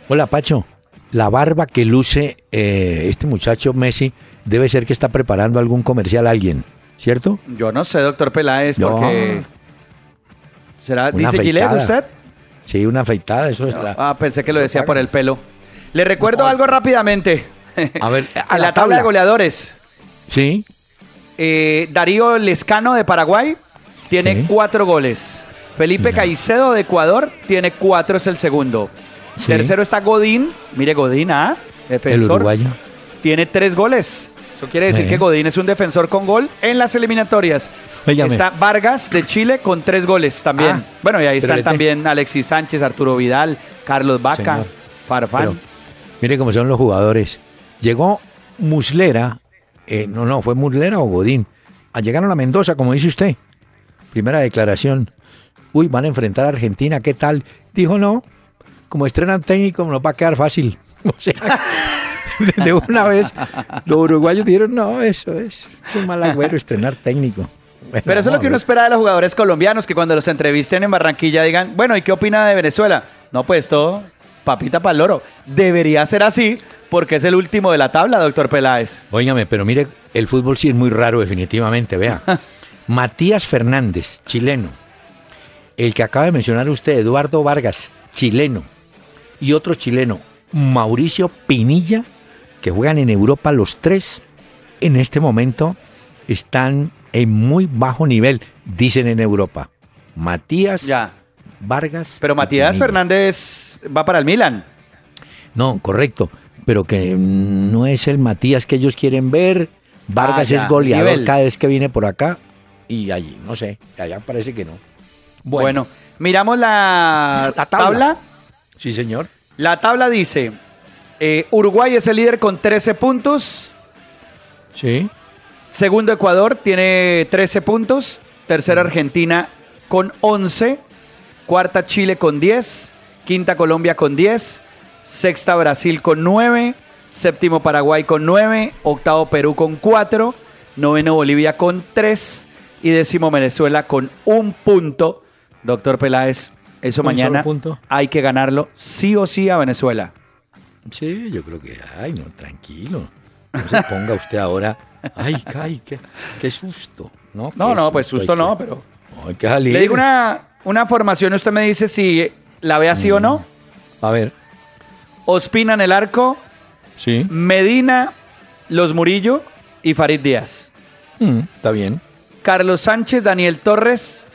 Hola, Pacho. La barba que luce eh, este muchacho Messi debe ser que está preparando algún comercial a alguien, ¿cierto? Yo no sé, doctor Peláez, No. porque... ¿Será, Una dice afeitada. usted? Sí, una afeitada, eso es la- Ah, pensé que lo decía por el pelo. Le recuerdo algo rápidamente. A ver, a la la tabla tabla. de goleadores. Sí, Eh, Darío Lescano de Paraguay tiene Sí. cuatro goles. Felipe Caicedo de Ecuador tiene cuatro, es el segundo. Sí. Tercero está Godín. Mire, Godín, ¿ah? el Defensor. uruguayo. Tiene tres goles. Eso quiere decir Sí. que Godín es un defensor con gol en las eliminatorias. Está Vargas de Chile con tres goles también. Ah, bueno, y ahí están también Alexis Sánchez, Arturo Vidal, Carlos Vaca, Señor. Farfán. Pero, mire cómo son los jugadores. Llegó Muslera, eh, no, no, fue Muslera o Godín. Ah, Llegaron a Mendoza, como dice usted. Primera declaración. Uy, van a enfrentar a Argentina, ¿qué tal? Dijo, no, como estrenan técnico, nos va a quedar fácil. O sea, de una vez, los uruguayos dijeron, no, eso es, es un mal agüero estrenar técnico. Bueno, Pero eso es lo que uno espera de los jugadores colombianos, que cuando los entrevisten en Barranquilla digan, bueno, ¿y qué opina de Venezuela? No, pues todo, papita para el loro. Debería ser así, porque es el último de la tabla, doctor Peláez. Óigame, pero mire, el fútbol sí es muy raro definitivamente, vea. Matías Fernández, chileno. El que acaba de mencionar usted, Eduardo Vargas, chileno. Y otro chileno, Mauricio Pinilla, que juegan en Europa los tres. en este momento están en muy bajo nivel, dicen en Europa. Matías Ya. Vargas. Pero Matías. Fernández va para el Milan. No, correcto, pero que no es el Matías que ellos quieren ver. Vargas Ah, ya, es goleador nivel. cada vez que viene por acá y allí, no sé, allá parece que no. Bueno, miramos la, La tabla. tabla. Sí, señor. La tabla dice, eh, Uruguay es el líder con 13 puntos, Sí. segundo Ecuador tiene 13 puntos, tercera Argentina con 11, cuarta Chile con 10, quinta Colombia con 10, sexta Brasil con 9, séptimo Paraguay con 9, octavo Perú con 4, noveno Bolivia con 3 y décimo Venezuela con un punto. Doctor Peláez, eso mañana punto. hay que ganarlo sí o sí a Venezuela. Sí, yo creo que, ay, no, tranquilo. No se ponga usted ahora, ay, ay, qué, qué susto. No, No, Qué no, pues susto que- no, pero... Hay que salir. Le digo una, una formación, usted me dice si la ve así o no. A ver, Ospina en el arco, sí. Medina, Los Murillo y Farid Díaz. Mm, está bien. Carlos Sánchez, Daniel Torres,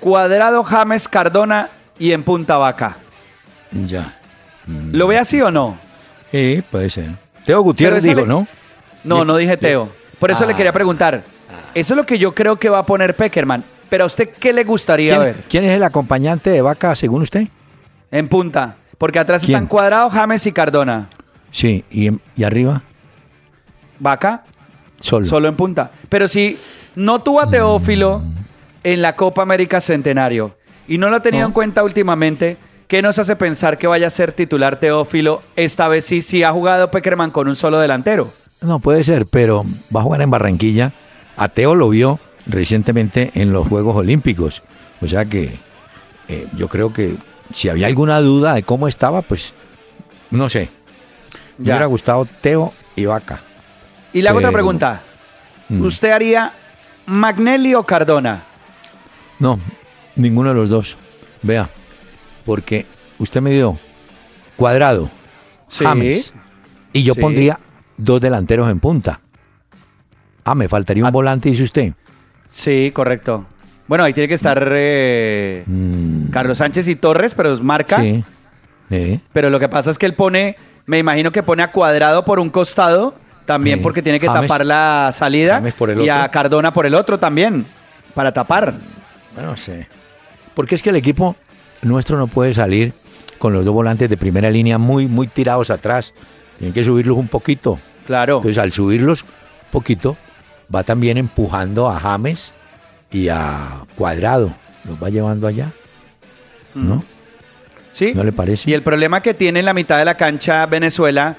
Cuadrado, James, Cardona y en Punta Vaca. Ya. ¿Lo ve así o no? Sí, puede ser. Teo Gutiérrez dijo, le- ¿no? No, no dije Teo. Por eso Ah. le quería preguntar. Eso es lo que yo creo que va a poner Peckerman. Pero a usted, ¿qué le gustaría ¿Quién, ver quién es el acompañante de Vaca, según usted? en Punta? Porque atrás ¿Quién? están Cuadrado, James y Cardona. Sí, y, arriba, Vaca, solo. Solo en punta. Pero si no tuvo a Teófilo en la Copa América Centenario y no lo ha tenido No. en cuenta últimamente, ¿qué nos hace pensar que vaya a ser titular Teófilo? Esta vez sí, sí ha jugado Peckerman con un solo delantero. No, puede ser, pero va a jugar en Barranquilla. A Teo lo vio recientemente en los Juegos Olímpicos. O sea que eh, yo creo que si había alguna duda de cómo estaba, pues no sé. Me Ya. hubiera gustado Teo y Vaca. Y le hago otra Pero- pregunta. Mm. ¿Usted haría Magnelli o Cardona? No, ninguno de los dos. Vea, porque usted me dio cuadrado, Sí. James, y yo Sí. pondría dos delanteros en punta. Ah, me faltaría un Ah. volante, dice usted. Sí, correcto. Bueno, ahí tiene que estar eh, Mm, Carlos Sánchez y Torres, pero es marca. Sí. Sí. Pero lo que pasa es que él pone, me imagino que pone a Cuadrado por un costado, también Sí. porque tiene que James- tapar la salida, James por el y a. Cardona por el otro también, para tapar. Bueno, no sé. Porque es que el equipo nuestro no puede salir con los dos volantes de primera línea muy, muy tirados atrás. Tienen que subirlos un poquito. Claro. Entonces, al subirlos un poquito, va también empujando a James y a Cuadrado. Los va llevando allá. ¿No? ¿Sí? ¿No le parece? Y el problema que tiene en la mitad de la cancha Venezuela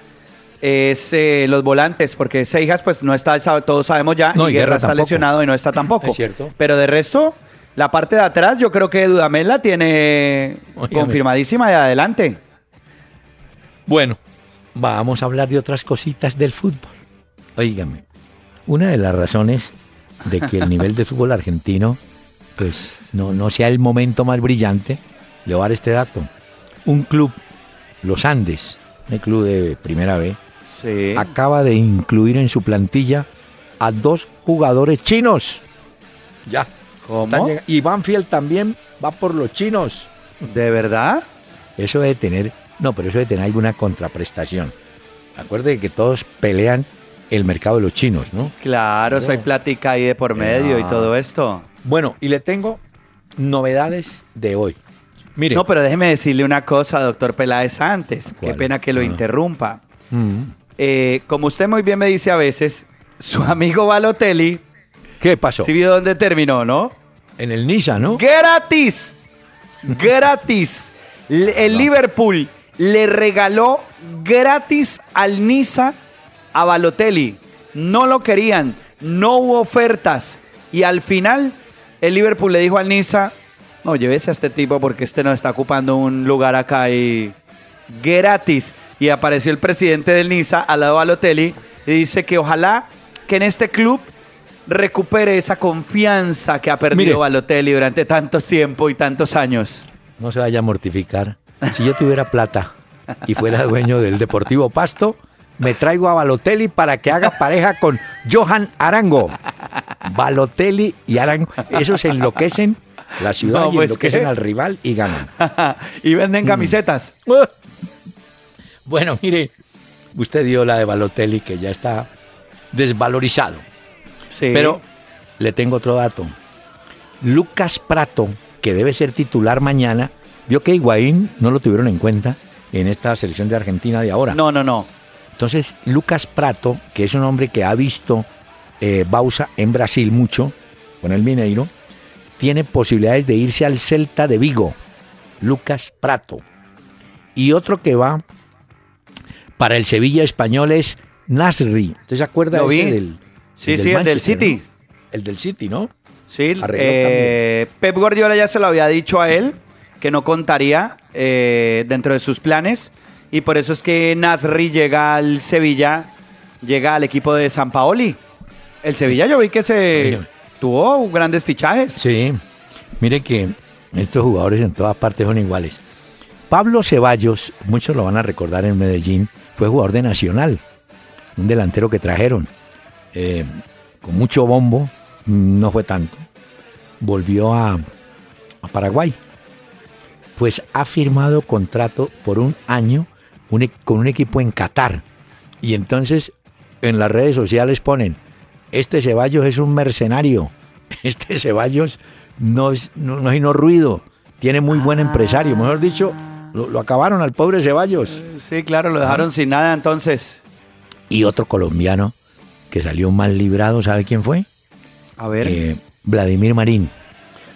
es eh, los volantes, porque Seijas pues no está, todos sabemos ya, No, y y Guerra Guerra está lesionado y no está tampoco. Es cierto. Pero de resto, la parte de atrás yo creo que Dudamel la tiene confirmadísima de adelante. Bueno, vamos a hablar de otras cositas del fútbol. Óigame, una de las razones de que el nivel del fútbol argentino pues no, no sea el momento más brillante, le voy a dar este dato. Un club, los Andes, un club de primera B, Sí. acaba de incluir en su plantilla a dos jugadores chinos. Ya. ¿Cómo? Y Banfield también va por los chinos. ¿De verdad? Eso debe tener, no, pero eso debe tener alguna contraprestación. Acuerde que todos pelean el mercado de los chinos, ¿no? Claro, soy plática ahí de por medio y todo esto. Bueno, y le tengo novedades de hoy. Mire, No, pero déjeme decirle una cosa, doctor Peláez, antes. Qué pena que lo Ah. interrumpa. Mm. Eh, como usted muy bien me dice a veces, su amigo Balotelli, ¿qué pasó? ¿sí vio dónde terminó, no? En el Niza, ¿no? ¡Gratis! ¡Gratis! El Liverpool le regaló gratis al Niza a Balotelli. No lo querían, no hubo ofertas. Y al final, el Liverpool le dijo al Niza, no, llévese a este tipo porque este no está ocupando un lugar acá y gratis. Y apareció el presidente del Niza al lado de Balotelli y dice que ojalá que en este club recupere esa confianza que ha perdido Mire. Balotelli durante tanto tiempo y tantos años. No se vaya a mortificar. Si yo tuviera plata y fuera dueño del Deportivo Pasto, me traigo a Balotelli para que haga pareja con Johan Arango. Balotelli y Arango, esos enloquecen la ciudad No, y pues, enloquecen ¿qué? al rival y ganan. y venden camisetas. Bueno, mire, usted dio la de Balotelli que ya está desvalorizado. Sí. Pero le tengo otro dato. Lucas Prato, que debe ser titular mañana, vio que Higuaín no lo tuvieron en cuenta en esta selección de Argentina de ahora. No, no, no. Entonces, Lucas Prato, que es un hombre que ha visto eh, Bausa en Brasil mucho, con el Mineiro, tiene posibilidades de irse al Celta de Vigo. Lucas Prato. Y otro que va para el Sevilla español es Nasri. ¿Usted se acuerda de ese del Sí, sí, el del City. ¿no? El del City, ¿no? Sí, eh, Pep Guardiola ya se lo había dicho a él que no contaría eh, dentro de sus planes y por eso es que Nasri llega al Sevilla, llega al equipo de San Paoli. El Sevilla yo vi que se tuvo grandes fichajes. Sí, mire que estos jugadores en todas partes son iguales. Pablo Ceballos, muchos lo van a recordar en Medellín, fue jugador de Nacional, un delantero que trajeron, eh, con mucho bombo, no fue tanto, volvió a, a Paraguay. Pues ha firmado contrato por un año un e- con un equipo en Qatar. Y entonces en las redes sociales ponen, este Ceballos es un mercenario, este Ceballos no es no, no, es no ruido, tiene muy buen empresario, mejor dicho, lo, lo acabaron al pobre Ceballos. Sí, claro, lo dejaron sin nada entonces. Y otro colombiano que salió mal librado, ¿sabe quién fue? A ver. Eh, Vladimir Marín.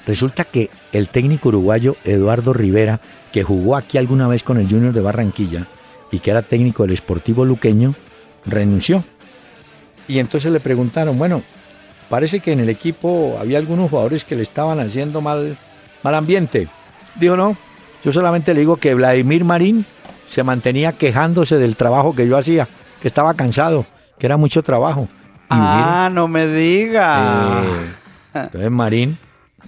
Resulta que el técnico uruguayo Eduardo Rivera, que jugó aquí alguna vez con el Junior de Barranquilla y que era técnico del Sportivo Luqueño, renunció. Y entonces le preguntaron, bueno, parece que en el equipo había algunos jugadores que le estaban haciendo mal, mal ambiente. Dijo, no, yo solamente le digo que Vladimir Marín se mantenía quejándose del trabajo que yo hacía, que estaba cansado, que era mucho trabajo. Y ah, no me diga. eh, entonces Marín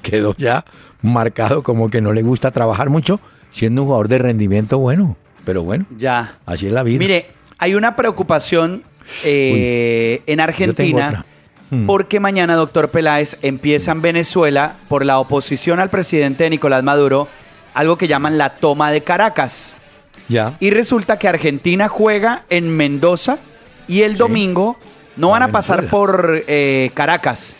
quedó ya marcado como que no le gusta trabajar mucho, siendo un jugador de rendimiento bueno. Pero bueno, Ya. así es la vida. Mire, hay una preocupación eh, en Argentina otra. Mm. porque mañana, doctor Peláez, empieza en Venezuela por la oposición al presidente Nicolás Maduro algo que llaman la toma de Caracas. ya. Y resulta que Argentina juega en Mendoza y el domingo no van a pasar por eh, Caracas.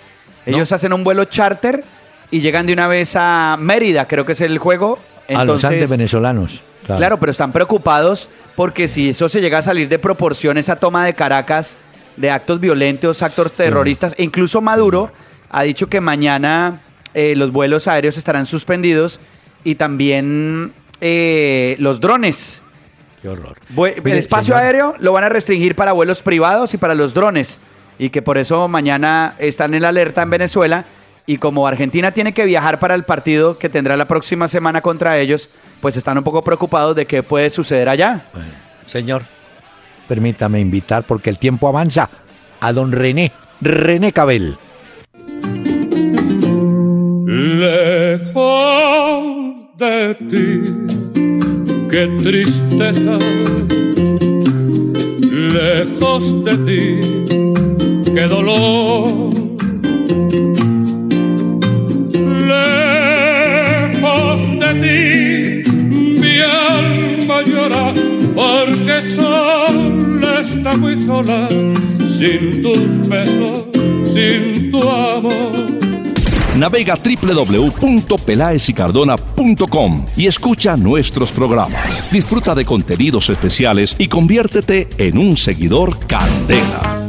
Ellos hacen un vuelo charter y llegan de una vez a Mérida, creo que es el juego. a los Andes Entonces, venezolanos. Claro. pero están preocupados porque si eso se llega a salir de proporción, esa toma de Caracas, de actos violentos, actos terroristas, e incluso Maduro ha dicho que mañana eh, los vuelos aéreos estarán suspendidos y también eh, los drones. Qué horror. Mire, el espacio aéreo lo van a restringir para vuelos privados y para los drones. Y que por eso mañana están en la alerta en Venezuela. Y como Argentina tiene que viajar para el partido que tendrá la próxima semana contra ellos, pues están un poco preocupados de qué puede suceder allá. bueno, señor, permítame invitar, porque el tiempo avanza, a don René, René Cabel. Lejos de ti, qué tristeza. Lejos de ti, qué dolor. Mi alma llora porque sola está muy sola, sin tus besos, sin tu amor. Navega www.pelaesicardona.com y escucha nuestros programas. Disfruta de contenidos especiales y conviértete en un seguidor Candela.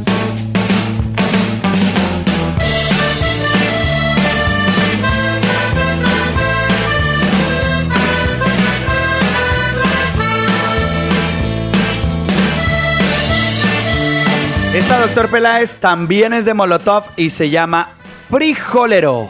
Doctor Peláez también es de Molotov y se llama Frijolero.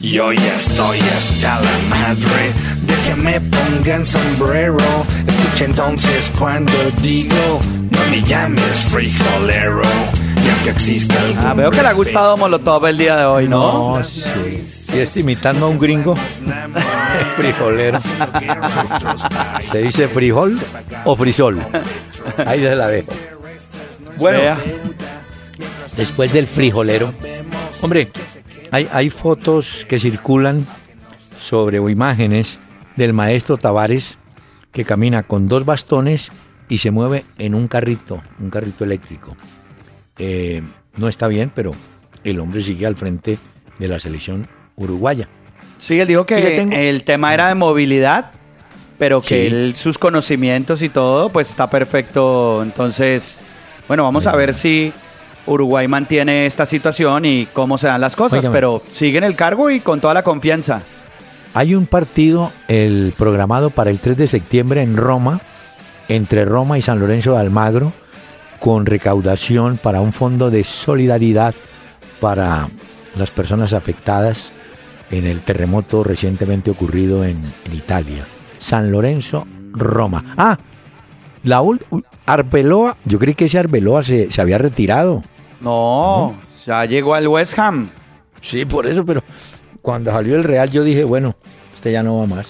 Yo ya estoy hasta la madre de que me pongan sombrero. Escucha entonces cuando digo, no me llames frijolero. Ya que exista Ah, veo que le ha gustado Molotov el día de hoy, ¿no? sí. Y este imitando a un gringo frijolero. ¿Se dice frijol o frisol? Ahí se la dejo. Bueno, Vea. después del frijolero. Hombre, hay, hay fotos que circulan sobre o imágenes del maestro Tavares que camina con dos bastones y se mueve en un carrito, un carrito eléctrico. Eh, no está bien, pero el hombre sigue al frente de la selección uruguaya. Sí, él dijo que tengo- el tema era de movilidad, pero que Sí. él, sus conocimientos y todo, pues está perfecto. Entonces, bueno, vamos a ver si Uruguay mantiene esta situación y cómo se dan las cosas, pero sigue en el cargo y con toda la confianza. Hay un partido el programado para el 3 de septiembre en Roma, entre Roma y San Lorenzo de Almagro, con recaudación para un fondo de solidaridad para las personas afectadas en el terremoto recientemente ocurrido en, en Italia. San Lorenzo, Roma. Ah, la Arbeloa, yo creí que ese Arbeloa se, se había retirado. No, ya llegó al West Ham. Sí, por eso, pero cuando salió el Real yo dije, bueno, este ya no va más.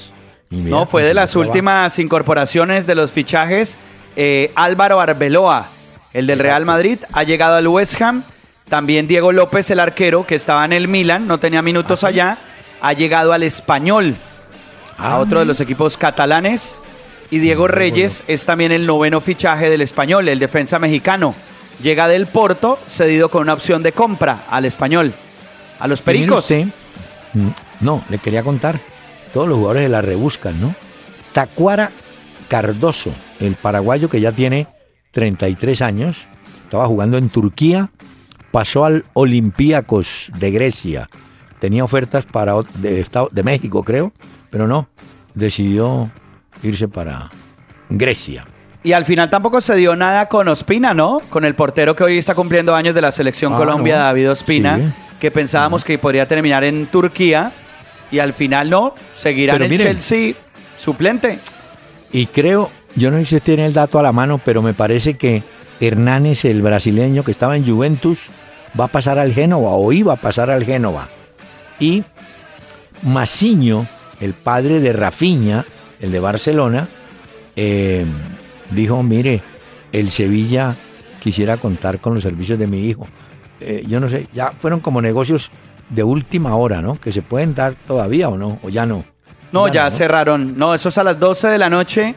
Mira, No, fue de las últimas incorporaciones de los fichajes. eh, Álvaro Arbeloa, el del Real Madrid, ha llegado al West Ham. También Diego López, el arquero, que estaba en el Milan, no tenía minutos allá, ha llegado al Español, a Ah, otro de los equipos catalanes. Y Diego Reyes es también el noveno fichaje del Español, el defensa mexicano. Llega del Porto, cedido con una opción de compra al Español. A los Pericos. usted, mm, no, le quería contar. Todos los jugadores de la rebuscan, ¿no? Tacuara Cardoso, el paraguayo que ya tiene 33 años, estaba jugando en Turquía, pasó al Olympiacos de Grecia. Tenía ofertas para de, Estado- de México, creo, pero no, decidió irse para Grecia. Y al final tampoco se dio nada con Ospina, ¿no? Con el portero que hoy está cumpliendo años de la selección Ah, Colombia, no. David Ospina, Sí. que pensábamos que podría terminar en Turquía y al final no, seguirá en el miren. Chelsea suplente. Y creo, yo no sé si tiene el dato a la mano, pero me parece que Hernández, el brasileño que estaba en Juventus, va a pasar al Génova o iba a pasar al Génova. Y Maciño, el padre de Rafinha, el de Barcelona, eh, dijo, mire, el Sevilla quisiera contar con los servicios de mi hijo. Eh, yo no sé, ya fueron como negocios de última hora, ¿no? Que se pueden dar todavía o no, o ya no. No, ya, no. cerraron. No, eso es a las 12 de la noche.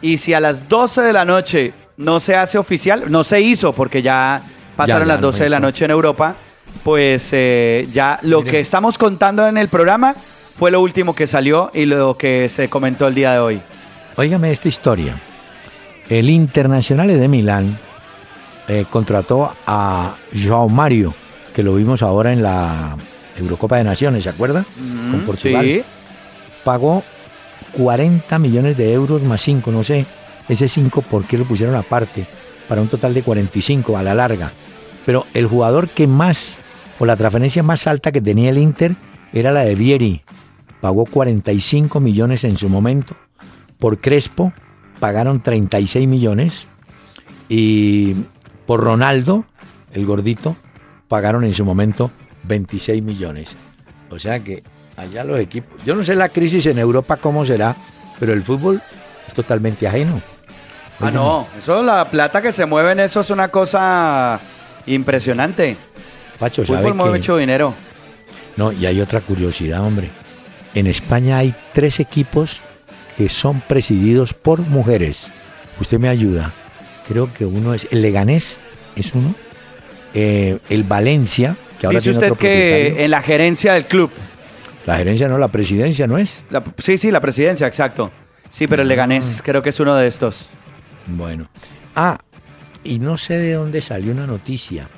Y si a las 12 de la noche no se hace oficial, no se hizo porque ya pasaron ya las no 12 de la noche en Europa, pues eh, ya lo que estamos contando en el programa fue lo último que salió y lo que se comentó el día de hoy. Óigame esta historia. El Internacional de Milán eh, contrató a Joao Mario, que lo vimos ahora en la Eurocopa de Naciones, ¿se acuerda? Con Portugal. Sí. Pagó 40 millones de euros más 5, no sé, ese 5 por qué lo pusieron aparte, para un total de 45 a la larga. Pero el jugador que más, o la transferencia más alta que tenía el Inter, era la de Vieri. Pagó 45 millones en su momento. Por Crespo pagaron 36 millones. Y por Ronaldo, el gordito, pagaron en su momento 26 millones. O sea que allá los equipos. Yo no sé la crisis en Europa cómo será, pero el fútbol es totalmente ajeno. Ah, no, eso, la plata que se mueve en eso es una cosa impresionante. Pacho, ¿sabe fútbol mueve mucho dinero. No, y hay otra curiosidad, hombre. En España hay tres equipos que son presididos por mujeres. Usted me ayuda. Creo que uno es el Leganés, es uno. Eh, el Valencia, que ahora Dice tiene usted otro que en la gerencia del club, La gerencia no, la presidencia no es. la- sí, sí, la presidencia, exacto. Sí, pero el Ah. Leganés creo que es uno de estos. Bueno. Ah, y no sé de dónde salió una noticia.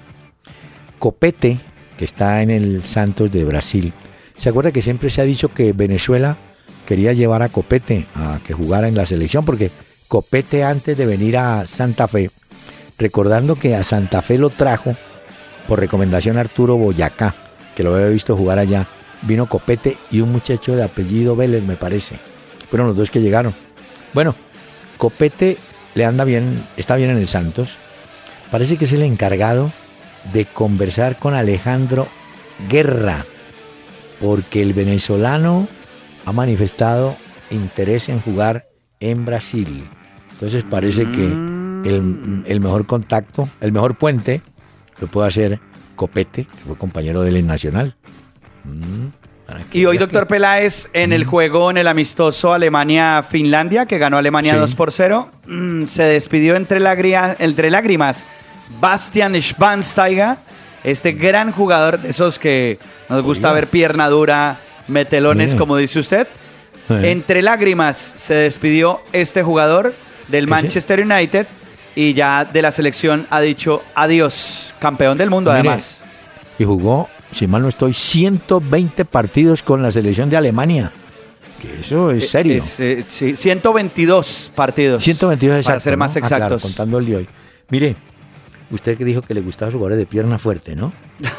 Copete, que está en el Santos de Brasil. ¿Se acuerda que siempre se ha dicho que Venezuela quería llevar a Copete a que jugara en la selección? Porque Copete antes de venir a Santa Fe, recordando que a Santa Fe lo trajo por recomendación Arturo Boyacá, que lo había visto jugar allá, vino Copete y un muchacho de apellido Vélez, me parece. Fueron los dos que llegaron. Bueno, Copete le anda bien, está bien en el Santos. Parece que es el encargado de conversar con Alejandro Guerra porque el venezolano ha manifestado interés en jugar en Brasil. Entonces parece que el, mejor contacto, el mejor puente, lo puede hacer Copete, que fue compañero del Nacional. Mm, para que Y hoy, doctor Peláez, en el juego, en el amistoso Alemania-Finlandia, que ganó Alemania Sí. 2 por 0, mm, se despidió entre, lagria- entre lágrimas Bastian Schwansteiger, este gran jugador de esos que nos gusta Oiga. ver pierna dura, metelones, como dice usted. Entre lágrimas se despidió este jugador del. Manchester United y ya de la selección ha dicho adiós, campeón del mundo Mire, además. Y jugó, si mal no estoy, 120 partidos con la selección de Alemania. Que eso es serio. Es, eh, sí, 122 partidos. 122 exacto, Para ser más ¿no? Ah, claro, exactos. contando el de hoy. Mire, usted que dijo que le gustaba los jugadores de pierna fuerte, ¿no?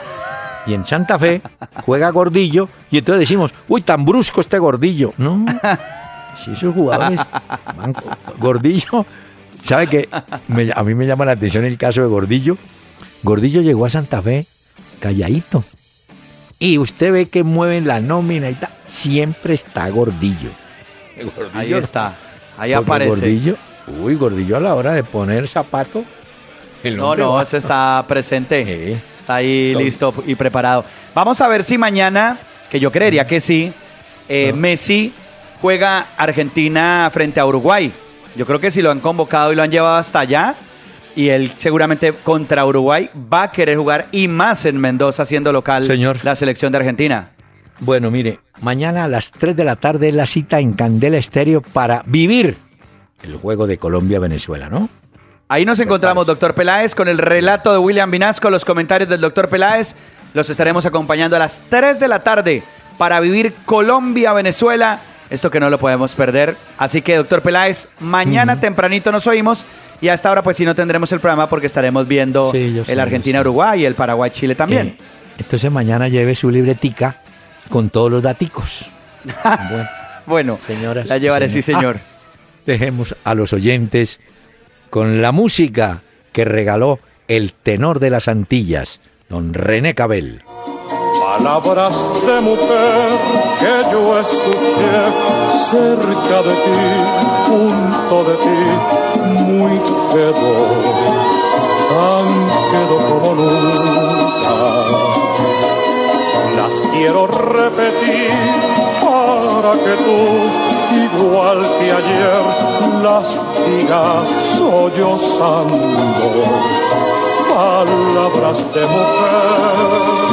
Y en Santa Fe juega Gordillo y entonces decimos, uy, tan brusco este Gordillo. No, si esos jugadores van- Gordillo, ¿sabe qué? Me- a mí me llama la atención el caso de Gordillo. Gordillo llegó a Santa Fe calladito. Y usted ve que mueven la nómina y tal. Siempre está Gordillo. Ahí está. Ahí aparece. Gordillo, uy, Gordillo a la hora de poner zapato. el No, no, va- ese está presente. Sí. Está ahí Todo. listo y preparado. Vamos a ver si mañana, que yo creería que sí, eh, Messi juega Argentina frente a Uruguay. Yo creo que si lo han convocado y lo han llevado hasta allá, y él seguramente contra Uruguay va a querer jugar y más en Mendoza siendo local Señor. la selección de Argentina. Bueno, mire, mañana a las 3 de la tarde es la cita en Candela Estéreo para vivir el juego de Colombia-Venezuela, ¿no? Ahí nos encontramos, doctor Peláez, con el relato de William Vinasco, los comentarios del doctor Peláez. Los estaremos acompañando a las 3 de la tarde para vivir Colombia-Venezuela. Esto que no lo podemos perder. Así que, doctor Peláez, mañana tempranito nos oímos. Y a esta hora, pues sí, no tendremos el programa porque estaremos viendo Sí, el Argentina-Uruguay y el Paraguay-Chile también. Eh, entonces mañana lleve su libretica con todos los daticos. bueno, bueno, señoras la llevaré, sí, señor. dejemos a los oyentes con la música que regaló el tenor de las Antillas, don René Cabel. Palabras de mujer que yo escuché cerca de ti, junto de ti, muy quedo, tan quedo como nunca. Las quiero repetir para que tú, igual que ayer, las digas sollozando. Palabras de mujer.